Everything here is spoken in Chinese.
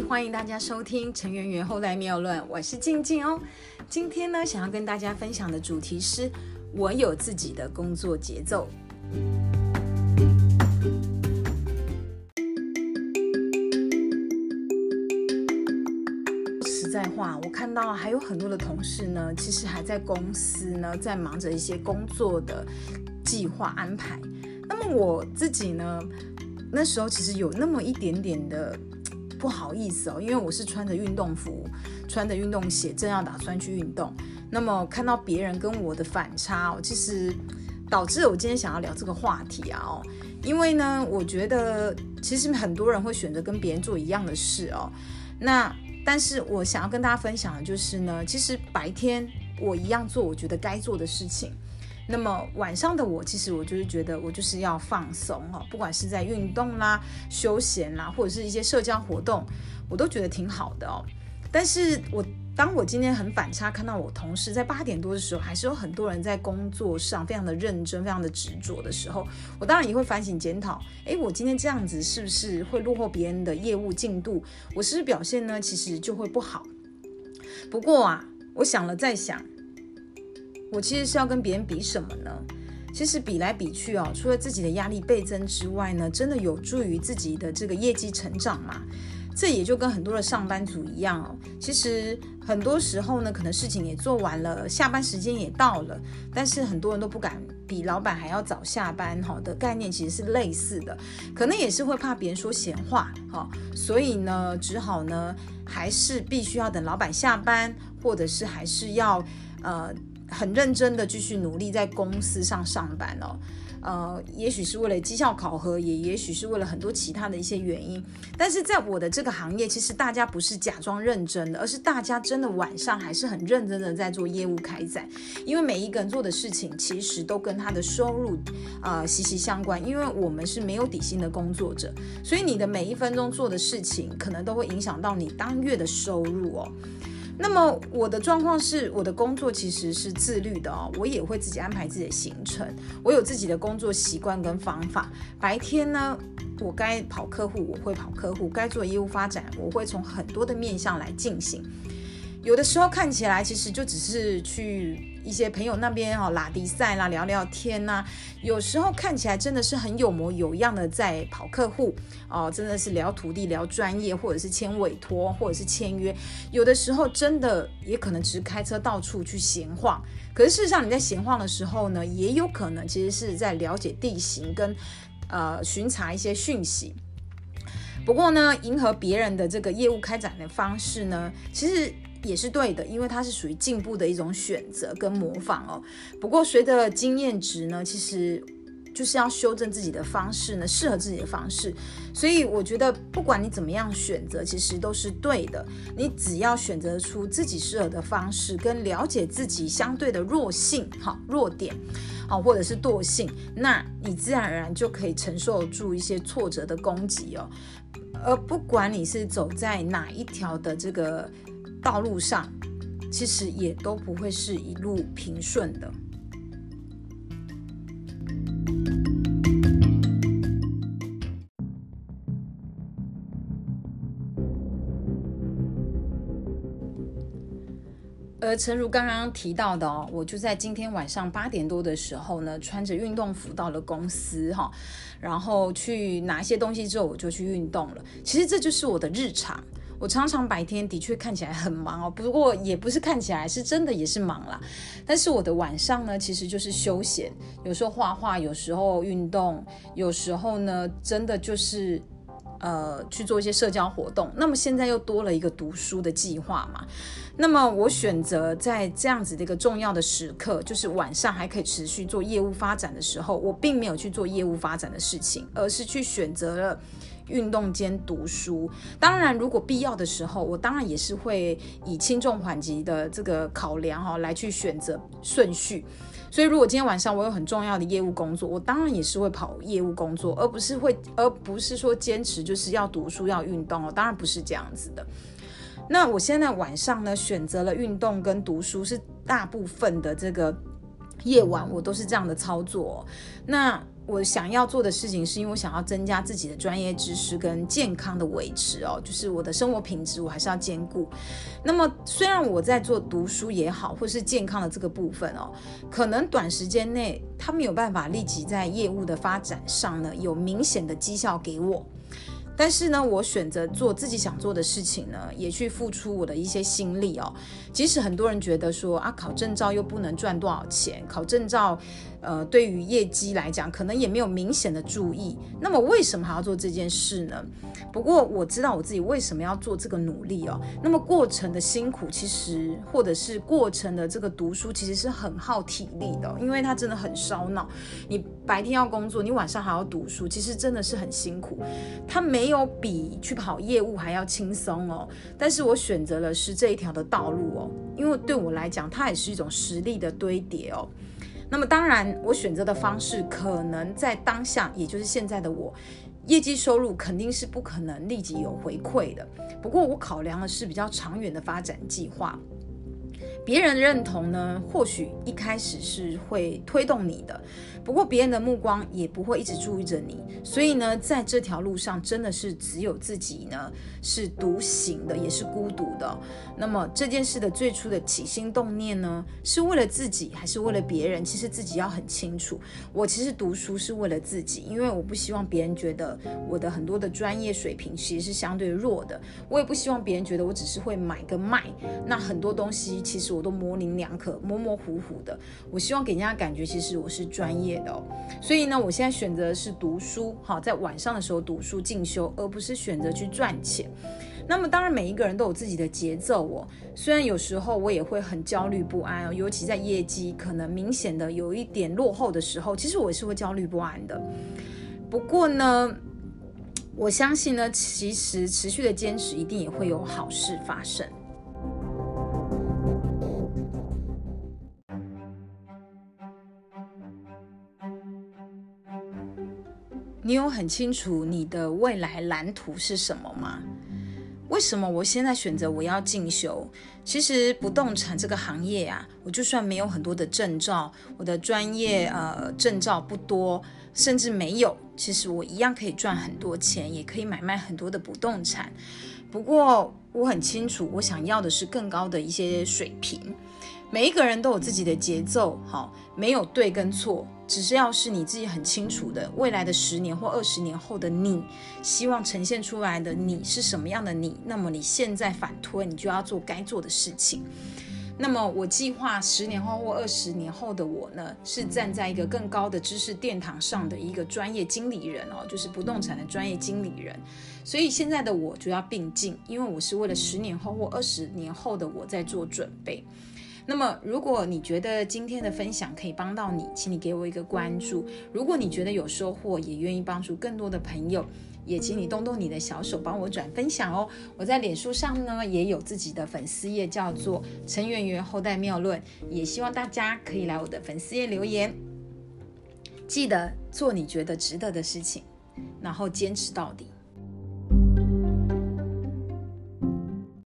欢迎大家收听《陈圆圆后来妙论》，我是静静哦。今天呢，想要跟大家分享的主题是我有自己的工作节奏。实在话，我看到还有很多的同事呢，其实还在公司呢，在忙着一些工作的计划安排。那么我自己呢，那时候其实有那么一点点的。不好意思哦，因为我是穿着运动服，穿着运动鞋，正要打算去运动。那么看到别人跟我的反差哦，其实导致我今天想要聊这个话题啊哦。因为呢，我觉得其实很多人会选择跟别人做一样的事哦。那但是我想要跟大家分享的就是呢，其实白天我一样做我觉得该做的事情。那么晚上的我，其实我就是觉得我就是要放松哦，不管是在运动啦、休闲啦，或者是一些社交活动，我都觉得挺好的哦。但是我当我今天很反差，看到我同事在八点多的时候，还是有很多人在工作上非常的认真、非常的执着的时候，我当然也会反省检讨。诶，我今天这样子是不是会落后别人的业务进度？我是不是表现呢？其实就会不好。不过啊，我想了再想。我其实是要跟别人比什么呢？其实比来比去哦，除了自己的压力倍增之外呢，真的有助于自己的这个业绩成长嘛？这也就跟很多的上班族一样哦。其实很多时候呢，可能事情也做完了，下班时间也到了，但是很多人都不敢比老板还要早下班哈的概念其实是类似的，可能也是会怕别人说闲话哈，所以呢，只好呢，还是必须要等老板下班，或者是还是要呃。很认真的继续努力在公司上上班哦，呃，也许是为了绩效考核，也也许是为了很多其他的一些原因。但是在我的这个行业，其实大家不是假装认真的，而是大家真的晚上还是很认真的在做业务开展。因为每一个人做的事情，其实都跟他的收入啊息息相关。因为我们是没有底薪的工作者，所以你的每一分钟做的事情，可能都会影响到你当月的收入哦。那么我的状况是，我的工作其实是自律的哦，我也会自己安排自己的行程，我有自己的工作习惯跟方法。白天呢，我该跑客户，我会跑客户；该做业务发展，我会从很多的面向来进行。有的时候看起来其实就只是去一些朋友那边哦拉迪赛啦聊聊天呐，有时候看起来真的是很有模有样的在跑客户哦，真的是聊土地聊专业，或者是签委托，或者是签约。有的时候真的也可能只是开车到处去闲晃，可是事实上你在闲晃的时候呢，也有可能其实是在了解地形跟呃巡查一些讯息。不过呢，迎合别人的这个业务开展的方式呢，其实。也是对的，因为它是属于进步的一种选择跟模仿哦。不过随着经验值呢，其实就是要修正自己的方式呢，适合自己的方式。所以我觉得不管你怎么样选择，其实都是对的。你只要选择出自己适合的方式，跟了解自己相对的弱性、哈弱点，好或者是惰性，那你自然而然就可以承受住一些挫折的攻击哦。而不管你是走在哪一条的这个。道路上，其实也都不会是一路平顺的。而诚如刚刚提到的哦，我就在今天晚上八点多的时候呢，穿着运动服到了公司哈，然后去拿一些东西之后，我就去运动了。其实这就是我的日常。我常常白天的确看起来很忙哦，不过也不是看起来是真的也是忙啦。但是我的晚上呢，其实就是休闲，有时候画画，有时候运动，有时候呢，真的就是呃去做一些社交活动。那么现在又多了一个读书的计划嘛。那么我选择在这样子的一个重要的时刻，就是晚上还可以持续做业务发展的时候，我并没有去做业务发展的事情，而是去选择了。运动兼读书，当然，如果必要的时候，我当然也是会以轻重缓急的这个考量哈来去选择顺序。所以，如果今天晚上我有很重要的业务工作，我当然也是会跑业务工作，而不是会，而不是说坚持就是要读书要运动哦。当然不是这样子的。那我现在晚上呢，选择了运动跟读书，是大部分的这个夜晚我都是这样的操作。那我想要做的事情，是因为我想要增加自己的专业知识跟健康的维持哦，就是我的生活品质，我还是要兼顾。那么，虽然我在做读书也好，或是健康的这个部分哦，可能短时间内他没有办法立即在业务的发展上呢有明显的绩效给我。但是呢，我选择做自己想做的事情呢，也去付出我的一些心力哦。即使很多人觉得说啊，考证照又不能赚多少钱，考证照。呃，对于业绩来讲，可能也没有明显的注意。那么为什么还要做这件事呢？不过我知道我自己为什么要做这个努力哦。那么过程的辛苦，其实或者是过程的这个读书，其实是很耗体力的，因为它真的很烧脑。你白天要工作，你晚上还要读书，其实真的是很辛苦。它没有比去跑业务还要轻松哦。但是我选择的是这一条的道路哦，因为对我来讲，它也是一种实力的堆叠哦。那么当然，我选择的方式可能在当下，也就是现在的我，业绩收入肯定是不可能立即有回馈的。不过我考量的是比较长远的发展计划。别人认同呢，或许一开始是会推动你的，不过别人的目光也不会一直注意着你，所以呢，在这条路上真的是只有自己呢是独行的，也是孤独的。那么这件事的最初的起心动念呢，是为了自己还是为了别人？其实自己要很清楚。我其实读书是为了自己，因为我不希望别人觉得我的很多的专业水平其实是相对弱的，我也不希望别人觉得我只是会买跟卖，那很多东西其实。我都模棱两可、模模糊糊的。我希望给人家感觉，其实我是专业的哦。所以呢，我现在选择的是读书，好，在晚上的时候读书进修，而不是选择去赚钱。那么，当然每一个人都有自己的节奏哦。虽然有时候我也会很焦虑不安哦，尤其在业绩可能明显的有一点落后的时候，其实我也是会焦虑不安的。不过呢，我相信呢，其实持续的坚持一定也会有好事发生。你有很清楚你的未来蓝图是什么吗？为什么我现在选择我要进修？其实不动产这个行业啊，我就算没有很多的证照，我的专业呃证照不多，甚至没有，其实我一样可以赚很多钱，也可以买卖很多的不动产。不过我很清楚，我想要的是更高的一些水平。每一个人都有自己的节奏，好，没有对跟错，只是要是你自己很清楚的，未来的十年或二十年后的你，希望呈现出来的你是什么样的你，那么你现在反推，你就要做该做的事情。那么我计划十年后或二十年后的我呢，是站在一个更高的知识殿堂上的一个专业经理人哦，就是不动产的专业经理人。所以现在的我就要并进，因为我是为了十年后或二十年后的我在做准备。那么，如果你觉得今天的分享可以帮到你，请你给我一个关注。如果你觉得有收获，也愿意帮助更多的朋友，也请你动动你的小手，帮我转分享哦。我在脸书上呢也有自己的粉丝页，叫做陈圆圆后代妙论，也希望大家可以来我的粉丝页留言。记得做你觉得值得的事情，然后坚持到底。